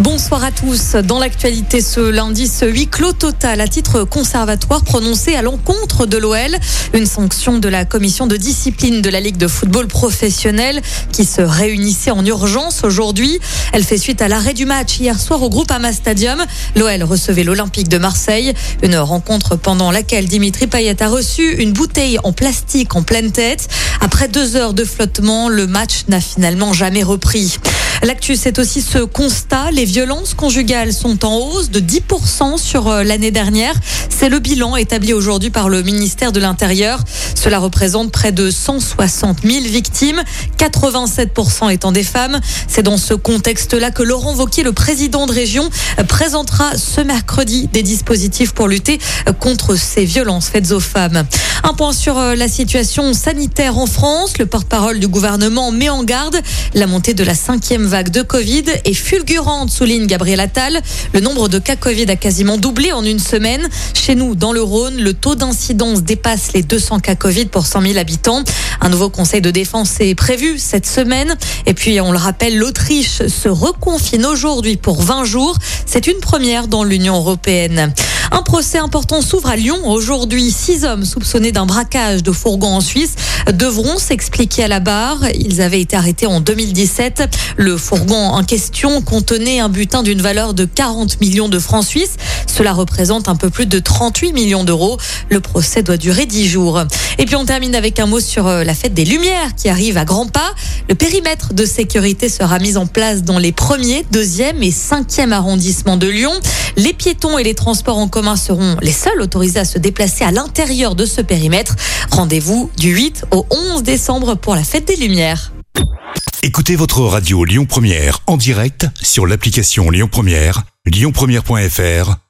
Bonsoir à tous. Dans l'actualité ce lundi, ce huis clos total à titre conservatoire prononcé à l'encontre de l'OL. Une sanction de la commission de discipline de la Ligue de football professionnel qui se réunissait en urgence aujourd'hui. Elle fait suite à l'arrêt du match hier soir au groupe Ama Stadium. L'OL recevait l'Olympique de Marseille. Une rencontre pendant laquelle Dimitri Payet a reçu une bouteille en plastique en pleine tête. Après deux heures de flottement, le match n'a finalement jamais repris. L'actu, c'est aussi ce constat. Les violences conjugales sont en hausse de 10% sur euh, l'année dernière. C'est le bilan établi aujourd'hui par le ministère de l'Intérieur. Cela représente près de 160 000 victimes, 87% étant des femmes. C'est dans ce contexte-là que Laurent Vauquier, le président de région, présentera ce mercredi des dispositifs pour lutter contre ces violences faites aux femmes. Un point sur euh, la situation sanitaire en France. Le porte-parole du gouvernement met en garde. La montée de la cinquième vague de Covid est fulgurante, souligne Gabriel Attal. Le nombre de cas Covid a quasiment doublé en une semaine. Nous, dans le Rhône, le taux d'incidence dépasse les 200 cas Covid pour 100 000 habitants. Un nouveau conseil de défense est prévu cette semaine. Et puis, on le rappelle, l'Autriche se reconfine aujourd'hui pour 20 jours. C'est une première dans l'Union européenne. Un procès important s'ouvre à Lyon aujourd'hui. Six hommes soupçonnés d'un braquage de fourgon en Suisse devront s'expliquer à la barre. Ils avaient été arrêtés en 2017. Le fourgon en question contenait un butin d'une valeur de 40 millions de francs suisses. Cela représente un peu plus de 38 millions d'euros. Le procès doit durer 10 jours. Et puis on termine avec un mot sur euh, la fête des Lumières qui arrive à grands pas. Le périmètre de sécurité sera mis en place dans les premiers, deuxième et cinquième arrondissements de Lyon. Les piétons et les transports en commun seront les seuls autorisés à se déplacer à l'intérieur de ce périmètre. Rendez-vous du 8 au 11 décembre pour la fête des Lumières. Écoutez votre radio Lyon Première en direct sur l'application Lyon Première, lyonpremière.fr